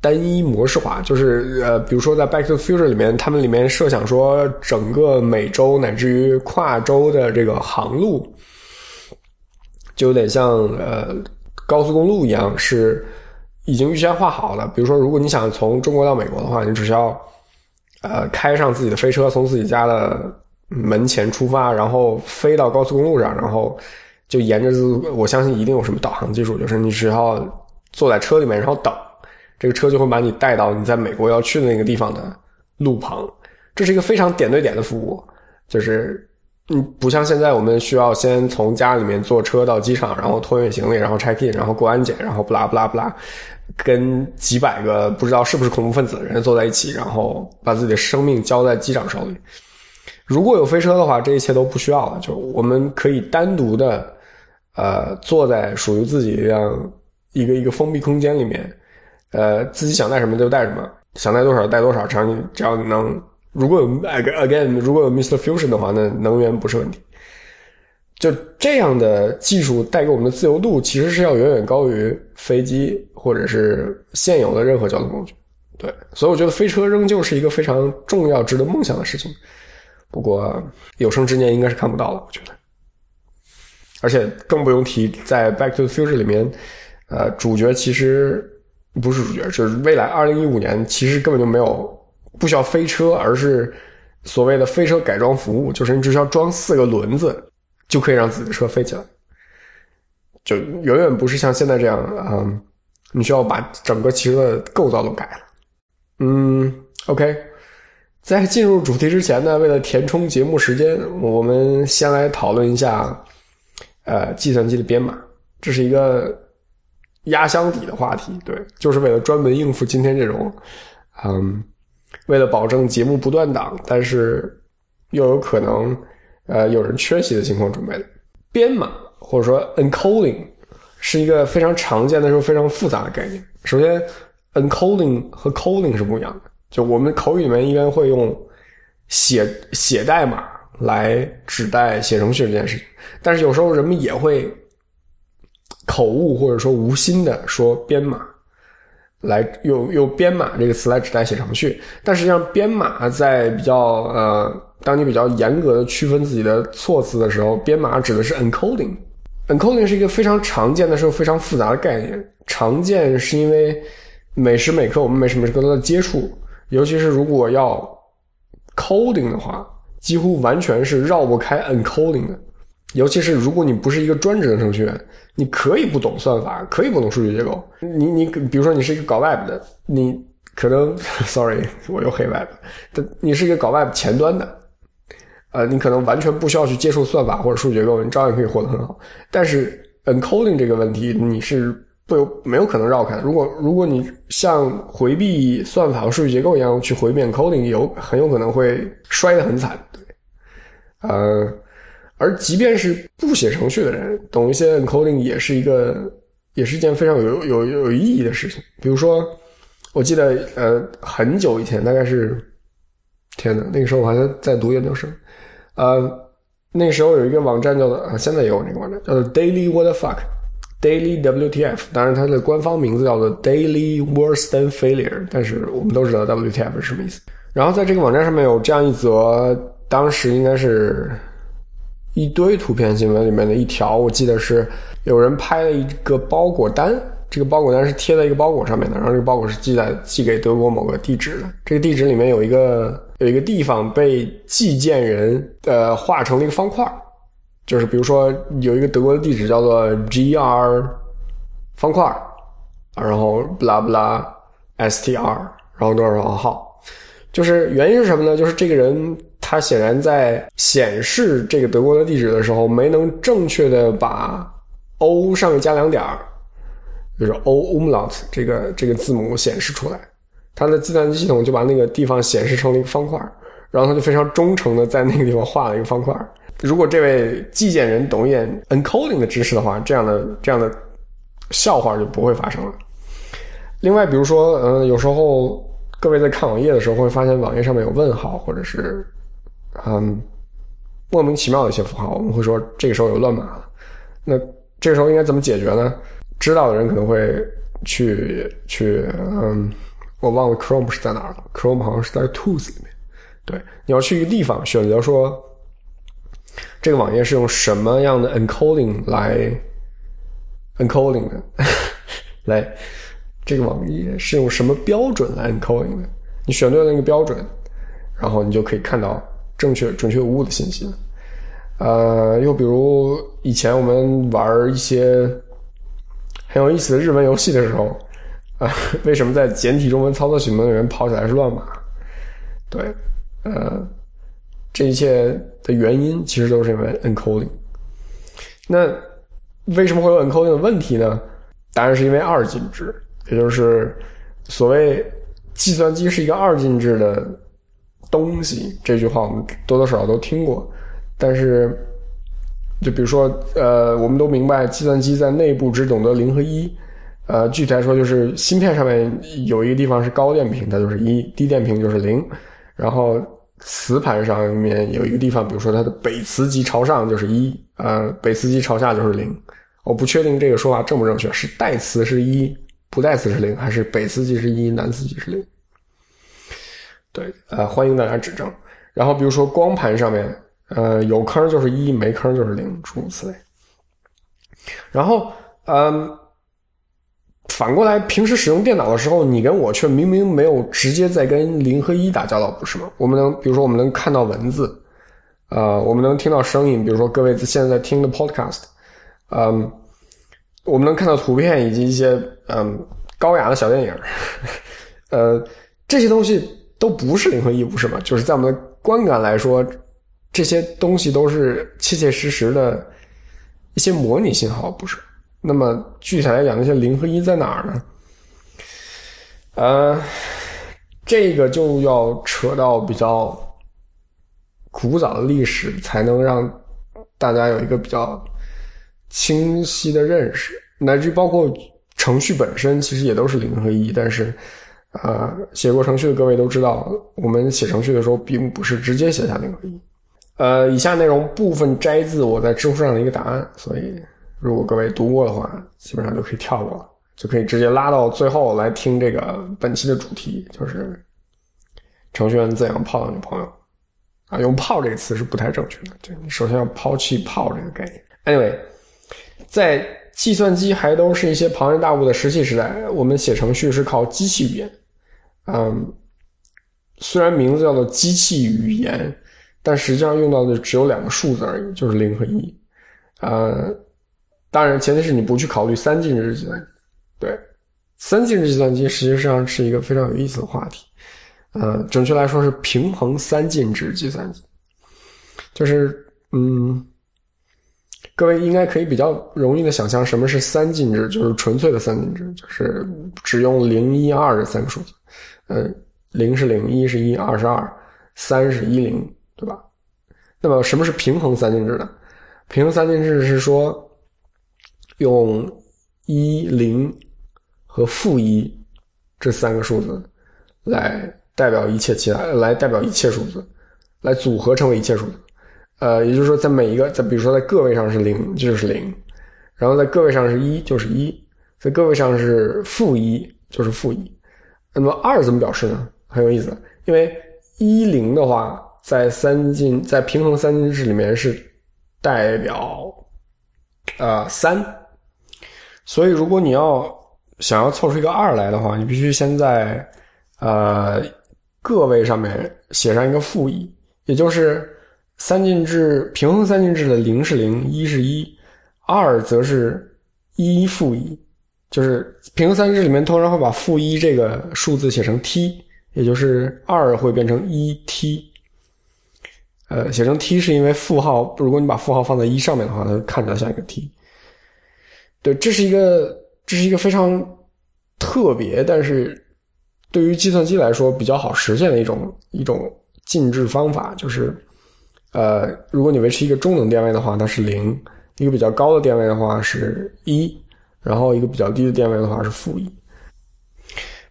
单一模式化，就是呃，比如说在《Back to the Future》里面，他们里面设想说，整个美洲乃至于跨洲的这个航路，就有点像呃高速公路一样，是已经预先画好了。比如说，如果你想从中国到美国的话，你只需要呃开上自己的飞车，从自己家的门前出发，然后飞到高速公路上，然后就沿着，我相信一定有什么导航技术，就是你只要坐在车里面，然后等。这个车就会把你带到你在美国要去的那个地方的路旁，这是一个非常点对点的服务，就是嗯，不像现在我们需要先从家里面坐车到机场，然后托运行李，然后 check in，然后过安检，然后不拉不拉不拉，跟几百个不知道是不是恐怖分子的人坐在一起，然后把自己的生命交在机长手里。如果有飞车的话，这一切都不需要了，就我们可以单独的，呃，坐在属于自己这样一个一个封闭空间里面。呃，自己想带什么就带什么，想带多少带多少，只要你只要能，如果有 again 如果有 Mr. Fusion 的话，那能源不是问题。就这样的技术带给我们的自由度，其实是要远远高于飞机或者是现有的任何交通工具。对，所以我觉得飞车仍旧是一个非常重要、值得梦想的事情。不过有生之年应该是看不到了，我觉得。而且更不用提在《Back to the Future》里面，呃，主角其实不是主角，就是未来二零一五年其实根本就没有不需要飞车，而是所谓的飞车改装服务，就是你只需要装四个轮子。就可以让自己的车飞起来，就远远不是像现在这样啊！你需要把整个汽车的构造都改了。嗯，OK，在进入主题之前呢，为了填充节目时间，我们先来讨论一下，呃，计算机的编码，这是一个压箱底的话题。对，就是为了专门应付今天这种，嗯，为了保证节目不断档，但是又有可能。呃，有人缺席的情况准备的编码或者说 encoding 是一个非常常见的时候非常复杂的概念。首先，encoding 和 coding 是不一样的。就我们口语里面一般会用写写代码来指代写程序这件事情，但是有时候人们也会口误或者说无心的说编码。来用用编码这个词来指代写程序，但实际上编码在比较呃，当你比较严格的区分自己的措辞的时候，编码指的是 encoding。encoding 是一个非常常见的时候非常复杂的概念。常见是因为每时每刻我们每时每刻都在接触，尤其是如果要 coding 的话，几乎完全是绕不开 encoding 的。尤其是如果你不是一个专职的程序员，你可以不懂算法，可以不懂数据结构。你你比如说你是一个搞 Web 的，你可能 Sorry，我又黑 Web，但你是一个搞 Web 前端的，呃，你可能完全不需要去接触算法或者数据结构，你照样可以活得很好。但是 encoding 这个问题你是不有没有可能绕开。如果如果你像回避算法和数据结构一样去回避 encoding，有很有可能会摔得很惨。对，呃。而即便是不写程序的人，懂一些 encoding 也是一个，也是一件非常有有有意义的事情。比如说，我记得呃很久以前，大概是，天呐，那个时候我还在在读研究生，呃，那时候有一个网站叫做，啊，现在也有那个网站叫做 Daily What the Fuck，Daily WTF，当然它的官方名字叫做 Daily Worse Than Failure，但是我们都知道 WTF 是什么意思。然后在这个网站上面有这样一则，当时应该是。一堆图片新闻里面的一条，我记得是有人拍了一个包裹单，这个包裹单是贴在一个包裹上面的，然后这个包裹是寄在寄给德国某个地址的。这个地址里面有一个有一个地方被寄件人呃画成了一个方块，就是比如说有一个德国的地址叫做 G R 方块，然后不拉不拉 S T R，然后多少多少号，就是原因是什么呢？就是这个人。他显然在显示这个德国的地址的时候，没能正确的把 O 上面加两点就是 O umlaut 这个这个字母显示出来。他的计算机系统就把那个地方显示成了一个方块，然后他就非常忠诚的在那个地方画了一个方块。如果这位寄件人懂一点 encoding 的知识的话，这样的这样的笑话就不会发生了。另外，比如说，嗯，有时候各位在看网页的时候，会发现网页上面有问号，或者是。嗯，莫名其妙的一些符号，我们会说这个时候有乱码。那这个时候应该怎么解决呢？知道的人可能会去去，嗯，我忘了 Chrome 是在哪了。Chrome 好像是在 Tools 里面。对，你要去一个地方选择说，这个网页是用什么样的 encoding 来 encoding 的？来，这个网页是用什么标准来 encoding 的？你选对了那个标准，然后你就可以看到。正确、准确无误的信息，呃，又比如以前我们玩一些很有意思的日文游戏的时候，啊，为什么在简体中文操作系统里面跑起来是乱码？对，呃，这一切的原因其实都是因为 encoding。那为什么会有 encoding 的问题呢？答案是因为二进制，也就是所谓计算机是一个二进制的。东西这句话我们多多少少都听过，但是，就比如说，呃，我们都明白计算机在内部只懂得零和一，呃，具体来说就是芯片上面有一个地方是高电平，它就是一；低电平就是零。然后磁盘上面有一个地方，比如说它的北磁极朝上就是一，呃，北磁极朝下就是零。我不确定这个说法正不正确，是带磁是一，不带磁是零，还是北磁极是一，南磁极是零？对，呃，欢迎大家指正。然后比如说光盘上面，呃，有坑就是一，没坑就是零，诸如此类。然后，嗯。反过来，平时使用电脑的时候，你跟我却明明没有直接在跟零和一打交道，不是吗？我们能，比如说，我们能看到文字，呃，我们能听到声音，比如说各位现在在听的 podcast，嗯，我们能看到图片以及一些嗯高雅的小电影，呃，这些东西都不是零和一，不是吗？就是在我们的观感来说，这些东西都是切切实实的一些模拟信号，不是？那么具体来讲，那些零和一在哪儿呢？呃，这个就要扯到比较古早的历史，才能让大家有一个比较清晰的认识。乃至于包括程序本身，其实也都是零和一。但是，呃，写过程序的各位都知道，我们写程序的时候并不是直接写下零和一。呃，以下内容部分摘自我在知乎上的一个答案，所以。如果各位读过的话，基本上就可以跳过了，就可以直接拉到最后来听这个本期的主题，就是程序员怎样泡到女朋友啊？用“泡”这个词是不太正确的，对你首先要抛弃“泡”这个概念。Anyway，在计算机还都是一些庞然大物的石器时代，我们写程序是靠机器语言。嗯，虽然名字叫做机器语言，但实际上用到的只有两个数字而已，就是零和一。呃。当然，前提是你不去考虑三进制计算机。对，三进制计算机实际上是一个非常有意思的话题。呃，准确来说是平衡三进制计算机。就是，嗯，各位应该可以比较容易的想象什么是三进制，就是纯粹的三进制，就是只用零一二这三个数字。嗯，零是零，一是一，二是二，三是一零，对吧？那么什么是平衡三进制呢？平衡三进制是说。用一零和负一这三个数字来代表一切其他，来代表一切数字，来组合成为一切数字。呃，也就是说，在每一个，在比如说在个位上是零，就是零；然后在个位上是一，就是一；在个位上是负一，就是负一。那么二怎么表示呢？很有意思，因为一零的话，在三进在平衡三进制里面是代表呃三。所以，如果你要想要凑出一个二来的话，你必须先在呃个位上面写上一个负一，也就是三进制平衡三进制的零是零，一是一，二则是一负一，就是平衡三进制里面通常会把负一这个数字写成 t，也就是二会变成一 t。呃，写成 t 是因为负号，如果你把负号放在一上面的话，它看起来像一个 t。对，这是一个这是一个非常特别，但是对于计算机来说比较好实现的一种一种进制方法，就是呃，如果你维持一个中等电位的话，它是零；一个比较高的电位的话是一，然后一个比较低的电位的话是负一。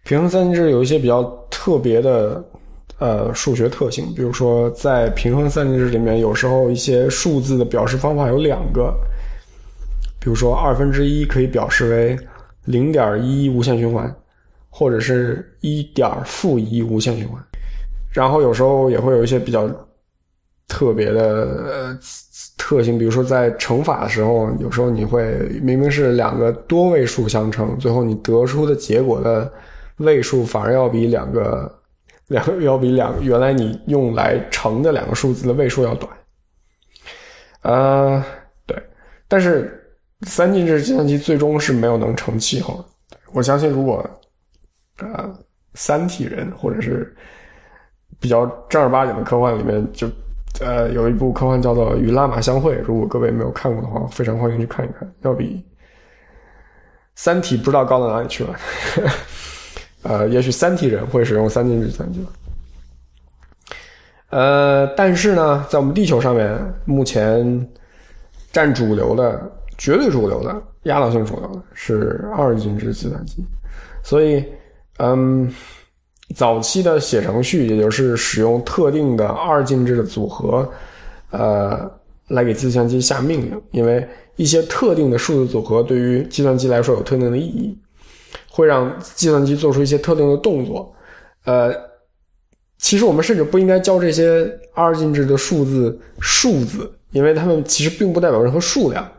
平衡三进制有一些比较特别的呃数学特性，比如说在平衡三进制里面，有时候一些数字的表示方法有两个。比如说，二分之一可以表示为零点一无限循环，或者是一点负一无限循环。然后有时候也会有一些比较特别的呃特性，比如说在乘法的时候，有时候你会明明是两个多位数相乘，最后你得出的结果的位数反而要比两个 两个要比两原来你用来乘的两个数字的位数要短。呃，对，但是。三进制计算机最终是没有能成气候的。我相信，如果呃三体人或者是比较正儿八经的科幻里面，就呃有一部科幻叫做《与拉玛相会》，如果各位没有看过的话，非常欢迎去看一看，要比三体不知道高到哪里去了。呃，也许三体人会使用三进制计算机。呃，但是呢，在我们地球上面，目前占主流的。绝对主流的、压倒性主流的是二进制计算机。所以，嗯，早期的写程序，也就是使用特定的二进制的组合，呃，来给计算机下命令，因为一些特定的数字组合对于计算机来说有特定的意义，会让计算机做出一些特定的动作。呃，其实我们甚至不应该教这些二进制的数字数字，因为它们其实并不代表任何数量，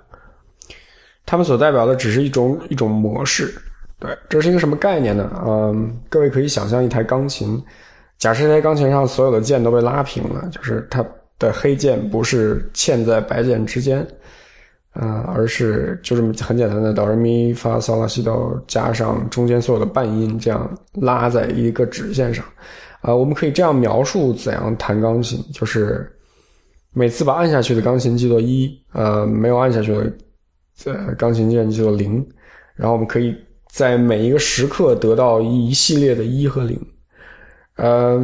它们所代表的只是一种一种模式。对，这是一个什么概念呢？嗯，各位可以想象一台钢琴，假设这台钢琴上所有的键都被拉平了，就是它的黑键不是嵌在白键之间，啊，而是就这么很简单的哆来咪发嗦拉西哆加上中间所有的半音，这样拉在一个直线上。啊，我们可以这样描述怎样弹钢琴，就是每次把按下去的钢琴记作一，呃，没有按下去的呃钢琴键记作零，然后我们可以。在每一个时刻得到一系列的一和零，呃，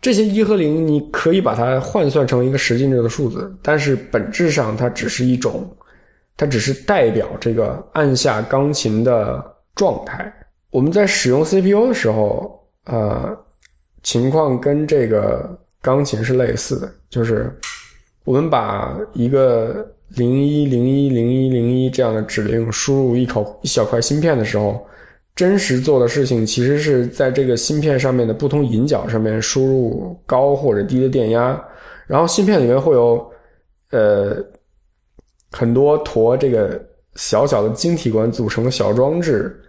这些一和零你可以把它换算成一个十进制的数字，但是本质上它只是一种，它只是代表这个按下钢琴的状态。我们在使用 CPU 的时候，呃，情况跟这个钢琴是类似的，就是我们把一个。零一零一零一零一这样的指令输入一口一小块芯片的时候，真实做的事情其实是在这个芯片上面的不同引脚上面输入高或者低的电压，然后芯片里面会有呃很多坨这个小小的晶体管组成的小装置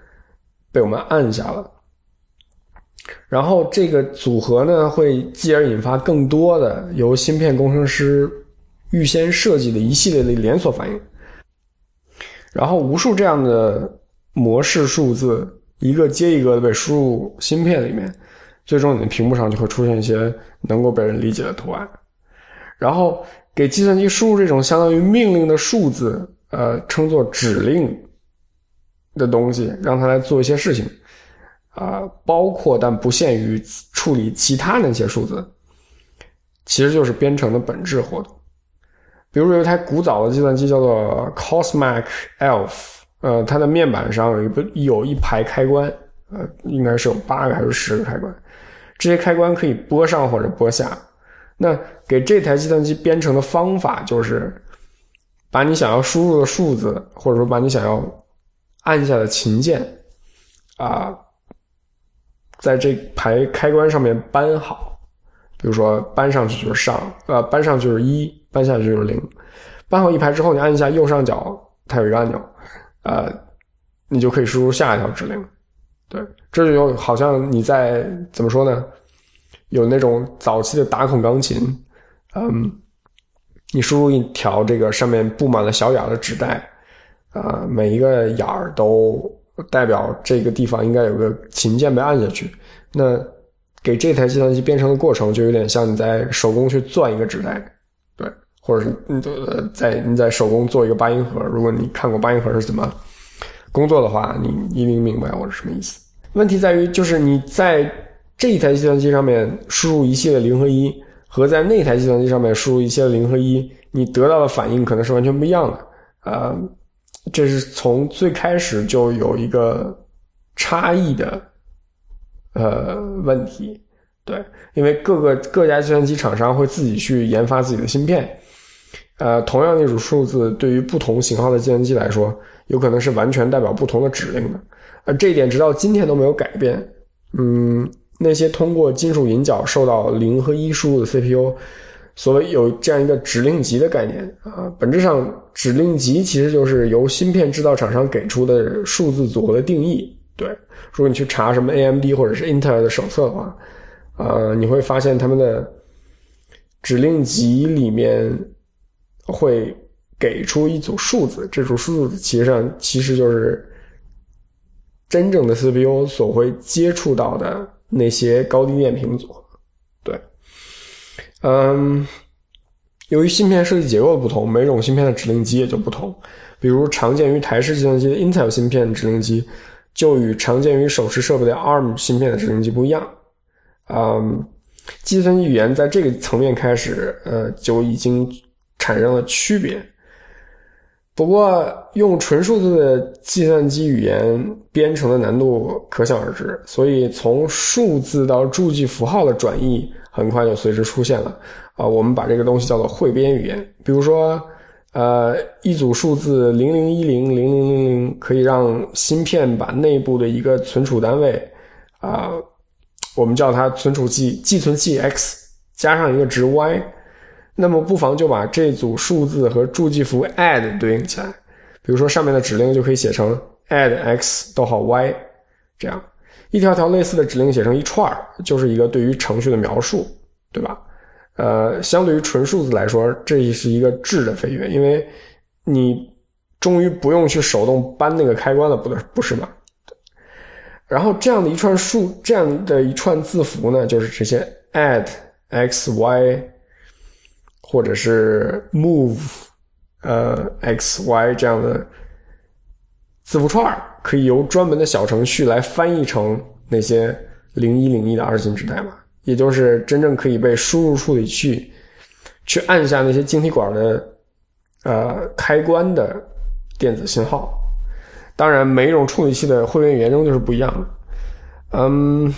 被我们按下了，然后这个组合呢会继而引发更多的由芯片工程师。预先设计的一系列的连锁反应，然后无数这样的模式数字一个接一个的被输入芯片里面，最终你的屏幕上就会出现一些能够被人理解的图案。然后给计算机输入这种相当于命令的数字，呃，称作指令的东西，让它来做一些事情，啊，包括但不限于处理其他那些数字，其实就是编程的本质活动。比如说有一台古早的计算机叫做 Cosmic Elf，呃，它的面板上有一个有一排开关，呃，应该是有八个还是十个开关，这些开关可以拨上或者拨下。那给这台计算机编程的方法就是，把你想要输入的数字，或者说把你想要按下的琴键，啊，在这排开关上面搬好。比如说搬上去就是上，呃，搬上去就是一。搬下去就是零，搬好一排之后，你按一下右上角，它有一个按钮，呃，你就可以输入下一条指令。对，这就好像你在怎么说呢？有那种早期的打孔钢琴，嗯，你输入一条这个上面布满了小眼的纸带，啊，每一个眼儿都代表这个地方应该有个琴键被按下去。那给这台计算机编程的过程，就有点像你在手工去钻一个纸带。或者是你在你在手工做一个八音盒，如果你看过八音盒是怎么工作的话，你一定明白我是什么意思。问题在于，就是你在这一台计算机上面输入一系列零和一，和在那台计算机上面输入一系列零和一，你得到的反应可能是完全不一样的。呃，这是从最开始就有一个差异的呃问题。对，因为各个各家计算机厂商会自己去研发自己的芯片。呃，同样一组数字，对于不同型号的计算机来说，有可能是完全代表不同的指令的。呃这一点直到今天都没有改变。嗯，那些通过金属引脚受到零和一输入的 CPU，所谓有这样一个指令集的概念啊，本质上指令集其实就是由芯片制造厂商给出的数字组合的定义。对，如果你去查什么 AMD 或者是英特尔的手册的话，呃，你会发现他们的指令集里面。会给出一组数字，这组数字其实上其实就是真正的 CPU 所会接触到的那些高低电平组。对，嗯，由于芯片设计结构不同，每种芯片的指令集也就不同。比如常见于台式计算机的 Intel 芯片指令集，就与常见于手持设备的 ARM 芯片的指令集不一样。嗯，计算机语言在这个层面开始，呃，就已经。产生了区别，不过，用纯数字的计算机语言编程的难度可想而知，所以从数字到助记符号的转译很快就随之出现了。啊，我们把这个东西叫做汇编语言。比如说，呃，一组数字零零一零零零零零可以让芯片把内部的一个存储单位，啊，我们叫它存储器寄存器 x 加上一个值 y。那么不妨就把这组数字和助记符 add 对应起来，比如说上面的指令就可以写成 add x 逗号 y，这样一条条类似的指令写成一串儿就是一个对于程序的描述，对吧？呃，相对于纯数字来说，这是一个质的飞跃，因为你终于不用去手动搬那个开关了，不对，不是吗？然后这样的一串数，这样的一串字符呢，就是这些 add x y。或者是 move，呃 x y 这样的字符串可以由专门的小程序来翻译成那些零一零一的二进制代码，也就是真正可以被输入处理器去按下那些晶体管的呃开关的电子信号。当然，每一种处理器的汇编语言仍旧是不一样的。嗯，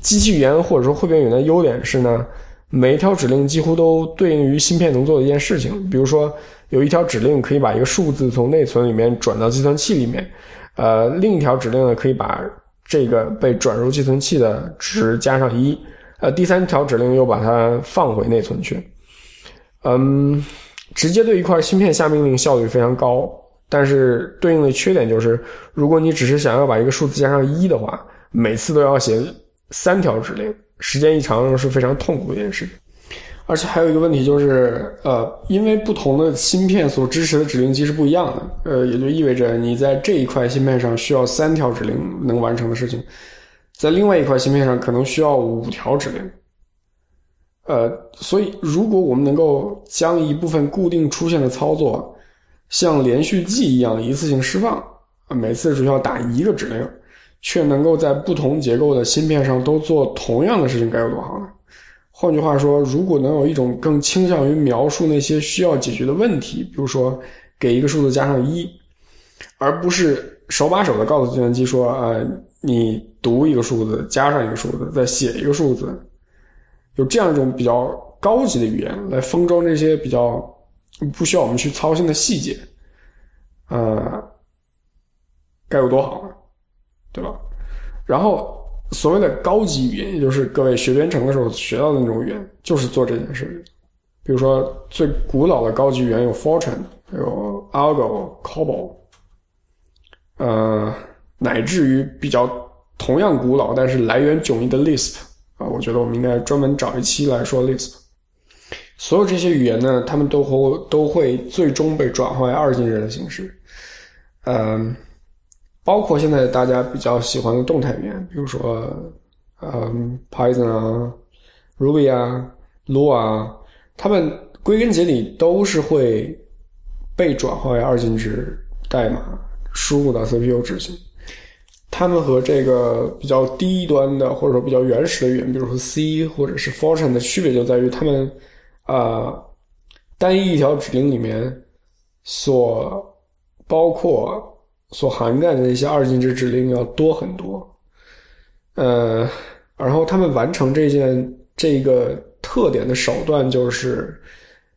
机器语言或者说汇编语言的优点是呢。每一条指令几乎都对应于芯片能做的一件事情，比如说有一条指令可以把一个数字从内存里面转到计算器里面，呃，另一条指令呢可以把这个被转入计算器的值加上一，呃，第三条指令又把它放回内存去。嗯，直接对一块芯片下命令效率非常高，但是对应的缺点就是，如果你只是想要把一个数字加上一的话，每次都要写三条指令。时间一长是非常痛苦的一件事，而且还有一个问题就是，呃，因为不同的芯片所支持的指令集是不一样的，呃，也就意味着你在这一块芯片上需要三条指令能完成的事情，在另外一块芯片上可能需要五条指令，呃，所以如果我们能够将一部分固定出现的操作像连续记一样一次性释放，每次只需要打一个指令。却能够在不同结构的芯片上都做同样的事情，该有多好呢？换句话说，如果能有一种更倾向于描述那些需要解决的问题，比如说给一个数字加上一，而不是手把手的告诉计算机说：“呃，你读一个数字，加上一个数字，再写一个数字。”有这样一种比较高级的语言来封装这些比较不需要我们去操心的细节，呃，该有多好？对吧？然后所谓的高级语言，也就是各位学编程的时候学到的那种语言，就是做这件事。比如说最古老的高级语言有 Fortran，有 Algo、Cobol，呃，乃至于比较同样古老但是来源迥异的 Lisp 啊，我觉得我们应该专门找一期来说 Lisp。所有这些语言呢，他们都会都会最终被转换为二进制的形式，嗯。包括现在大家比较喜欢的动态语言，比如说，嗯，Python 啊，Ruby 啊，Lua 啊，它们归根结底都是会被转化为二进制代码输入到 CPU 执行。它们和这个比较低端的或者说比较原始的语言，比如说 C 或者是 Fortran 的区别就在于，它们啊，单一一条指令里面所包括。所涵盖的那些二进制指令要多很多，呃，然后他们完成这件这个特点的手段就是，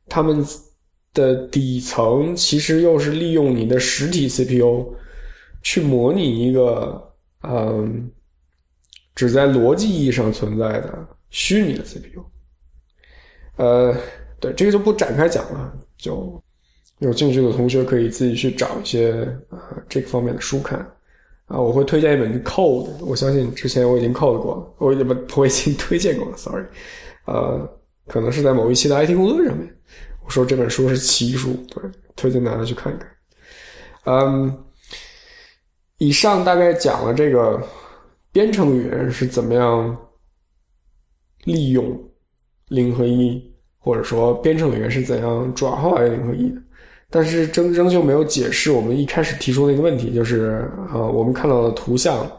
他们的底层其实又是利用你的实体 CPU 去模拟一个嗯，只在逻辑意义上存在的虚拟的 CPU。呃，对，这个就不展开讲了，就。有兴趣的同学可以自己去找一些呃这个方面的书看啊，我会推荐一本 Code，我相信之前我已经 Code 过了，我已经不我已经 推荐过了，Sorry，呃，可能是在某一期的 IT 公论上面，我说这本书是奇书，对，推荐大家去看一看。嗯，以上大概讲了这个编程语言是怎么样利用零和一，或者说编程语言是怎样转化为零和一的。但是仍仍旧没有解释我们一开始提出的一个问题，就是啊，我们看到的图像、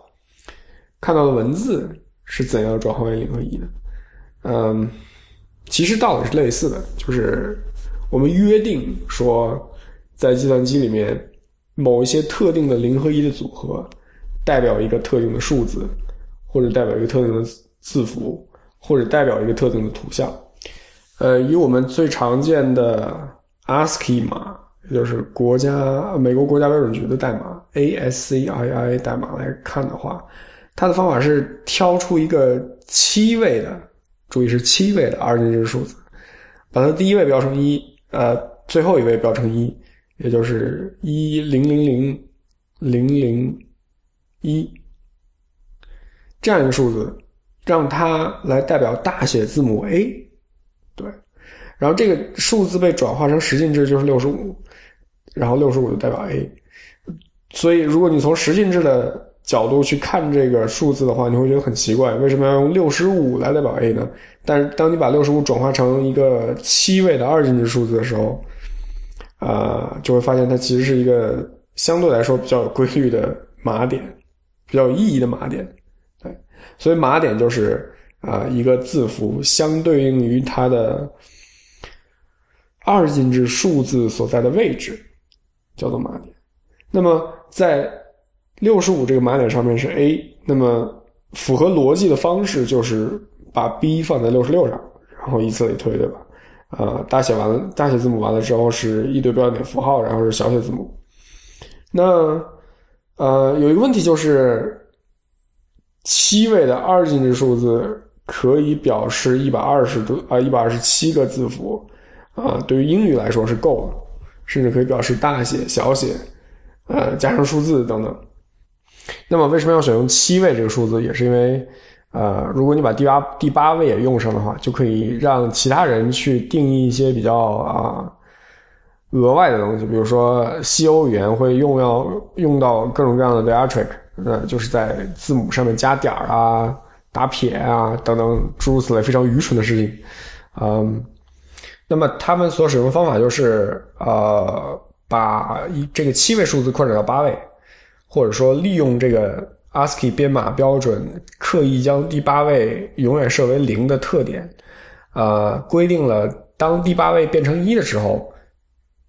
看到的文字是怎样转化为零和一的？嗯，其实道理是类似的，就是我们约定说，在计算机里面，某一些特定的零和一的组合，代表一个特定的数字，或者代表一个特定的字符，或者代表一个特定的图像。呃，以我们最常见的 ASCII 码，也就是国家美国国家标准局的代码 ASCII 代码来看的话，它的方法是挑出一个七位的，注意是七位的二进制数字，把它第一位标成一，呃，最后一位标成一，也就是一零零零零零一这样一个数字，让它来代表大写字母 A。然后这个数字被转化成十进制就是六十五，然后六十五就代表 A，所以如果你从十进制的角度去看这个数字的话，你会觉得很奇怪，为什么要用六十五来代表 A 呢？但是当你把六十五转化成一个七位的二进制数字的时候，啊，就会发现它其实是一个相对来说比较有规律的码点，比较有意义的码点。对，所以码点就是。啊，一个字符相对应于它的二进制数字所在的位置，叫做码点。那么在六十五这个码点上面是 A，那么符合逻辑的方式就是把 B 放在六十六上，然后以此类推，对吧？啊，大写完了，大写字母完了之后是一堆标点符号，然后是小写字母。那呃，有一个问题就是，七位的二进制数字。可以表示一百二十多啊，一百二十七个字符啊，对于英语来说是够了，甚至可以表示大写、小写，呃，加上数字等等。那么为什么要选用七位这个数字？也是因为，呃，如果你把第八第八位也用上的话，就可以让其他人去定义一些比较啊额外的东西，比如说西欧语言会用要用到各种各样的 diacritic，呃，就是在字母上面加点儿啊。打撇啊，等等诸如此类非常愚蠢的事情，嗯，那么他们所使用的方法就是，呃，把一这个七位数字扩展到八位，或者说利用这个 ASCII 编码标准，刻意将第八位永远设为零的特点，呃，规定了当第八位变成一的时候，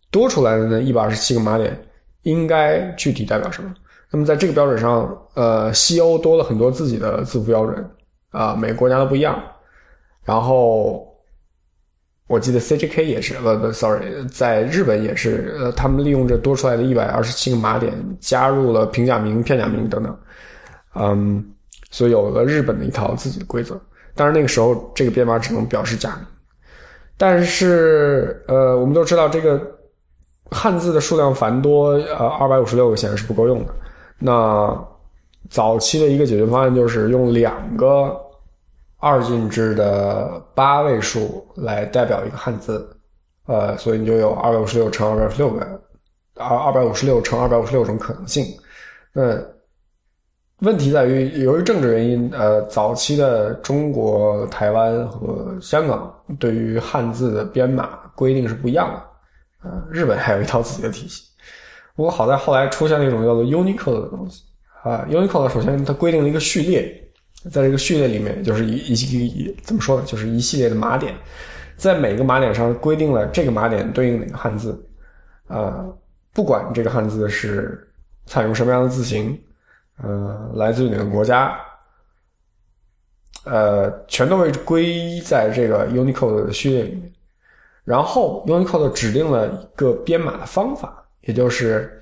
多出来的那一百二十七个码点应该具体代表什么。那么在这个标准上，呃，西欧多了很多自己的字符标准，啊，每个国家都不一样。然后我记得 CJK 也是，不不，sorry，在日本也是，呃，他们利用这多出来的一百二十七个码点，加入了平假名、片假名等等，嗯，所以有了日本的一套自己的规则。当然那个时候这个编码只能表示假名，但是呃，我们都知道这个汉字的数量繁多，呃，二百五十六个显然是不够用的。那早期的一个解决方案就是用两个二进制的八位数来代表一个汉字，呃，所以你就有二百五十六乘二百五十六个，二二百五十六乘二百五十六种可能性。那问题在于，由于政治原因，呃，早期的中国、台湾和香港对于汉字的编码规定是不一样的，呃，日本还有一套自己的体系。不过好在后来出现了一种叫做 Unicode 的东西啊，Unicode 首先它规定了一个序列，在这个序列里面就是一一一怎么说呢？就是一系列的码点，在每个码点上规定了这个码点对应哪个汉字，啊，不管这个汉字是采用什么样的字形，呃，来自于哪个国家，呃，全都会归在这个 Unicode 的序列里面，然后 Unicode 指定了一个编码的方法。也就是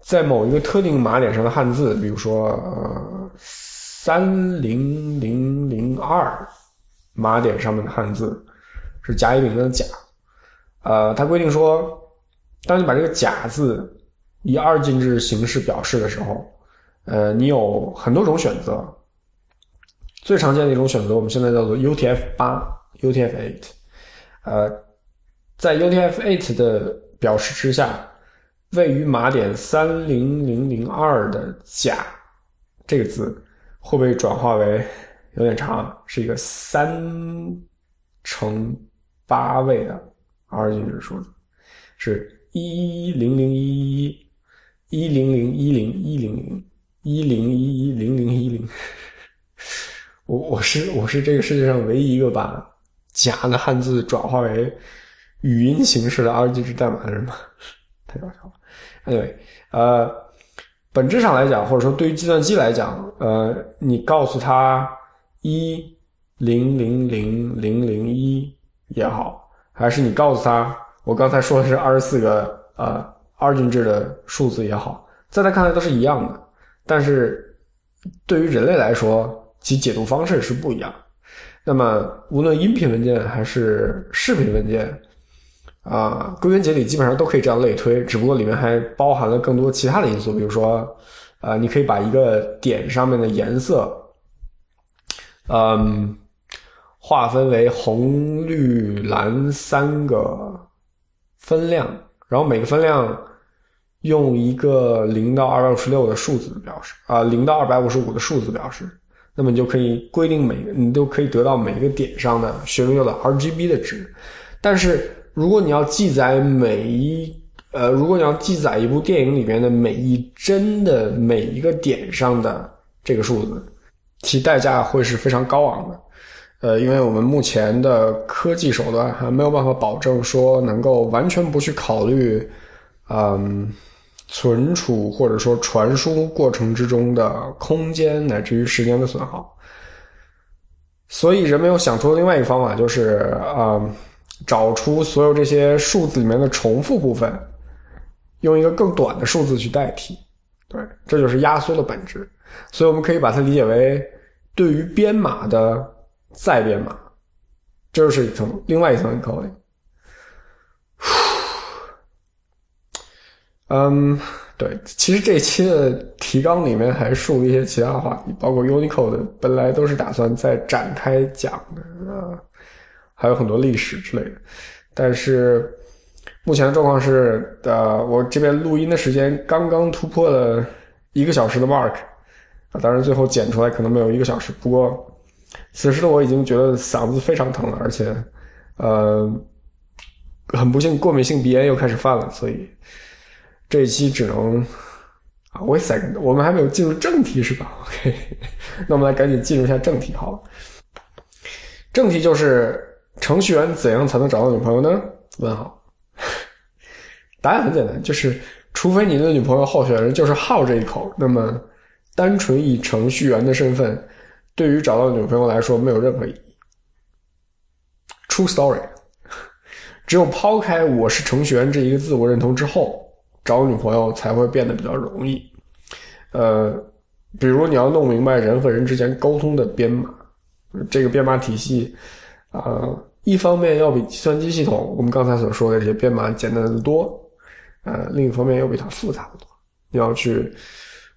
在某一个特定码点上的汉字，比如说呃三零零零二码点上面的汉字是甲乙丙丁的甲，呃，它规定说，当你把这个甲字以二进制形式表示的时候，呃，你有很多种选择，最常见的一种选择我们现在叫做 UTF 八 UTF eight，呃，在 UTF eight 的表示之下。位于码点三零零零二的“甲”这个字会被转化为有点长，是一个三乘八位的二进制数，是一一零零一一一零零一零一零零一零一一零零一零。我我是我是这个世界上唯一一个把“甲”的汉字转化为语音形式的二进制代码的人吗？太搞笑了。Anyway，呃，本质上来讲，或者说对于计算机来讲，呃，你告诉他一零零零零零一也好，还是你告诉他我刚才说的是二十四个呃二进制的数字也好，在他看来都是一样的。但是对于人类来说，其解读方式是不一样。那么，无论音频文件还是视频文件，啊，归根结底基本上都可以这样类推，只不过里面还包含了更多其他的因素，比如说，啊，你可以把一个点上面的颜色，嗯，划分为红、绿、蓝三个分量，然后每个分量用一个零到二百五十六的数字表示，啊，零到二百五十五的数字表示。那么你就可以规定每个，你都可以得到每一个点上的学名用的 RGB 的值。但是如果你要记载每一，呃，如果你要记载一部电影里面的每一帧的每一个点上的这个数字，其代价会是非常高昂的。呃，因为我们目前的科技手段还没有办法保证说能够完全不去考虑，嗯。存储或者说传输过程之中的空间乃至于时间的损耗，所以人们又想出了另外一个方法，就是啊，找出所有这些数字里面的重复部分，用一个更短的数字去代替。对，这就是压缩的本质。所以我们可以把它理解为对于编码的再编码，这就是一层另外一层 encoding。嗯，对，其实这期的提纲里面还竖了一些其他的话题，包括 Unicode 本来都是打算再展开讲的啊，还有很多历史之类的。但是目前的状况是，呃，我这边录音的时间刚刚突破了一个小时的 mark 啊，当然最后剪出来可能没有一个小时。不过此时的我已经觉得嗓子非常疼了，而且呃，很不幸过敏性鼻炎又开始犯了，所以。这一期只能啊，wait second，我们还没有进入正题是吧？OK，那我们来赶紧进入一下正题好了。正题就是程序员怎样才能找到女朋友呢？问号。答案很简单，就是除非你的女朋友候选人就是好这一口，那么单纯以程序员的身份，对于找到女朋友来说没有任何意义。True story，只有抛开我是程序员这一个自我认同之后。找女朋友才会变得比较容易，呃，比如你要弄明白人和人之间沟通的编码，这个编码体系，啊，一方面要比计算机系统我们刚才所说的这些编码简单的多，呃，另一方面又比它复杂的多。你要去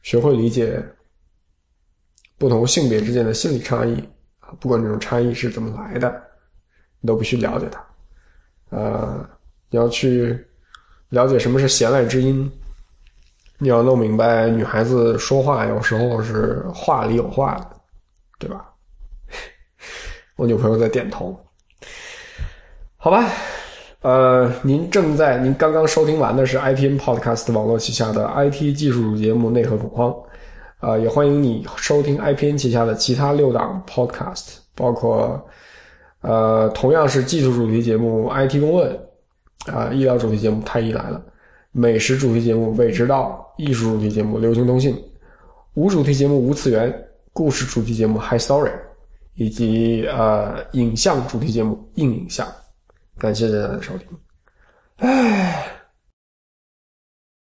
学会理解不同性别之间的心理差异啊，不管这种差异是怎么来的，你都必须了解它。呃，你要去。了解什么是弦外之音，你要弄明白女孩子说话有时候是话里有话的，对吧？我女朋友在点头。好吧，呃，您正在您刚刚收听完的是 IPN Podcast 网络旗下的 IT 技术节目《内核恐慌》，啊，也欢迎你收听 IPN 旗下的其他六档 Podcast，包括呃，同样是技术主题节目《IT 公问》。啊，医疗主题节目太医来了，美食主题节目未知道，艺术主题节目流行通信，无主题节目无次元，故事主题节目 High Story，以及呃影像主题节目硬影像，感谢大家的收听，唉。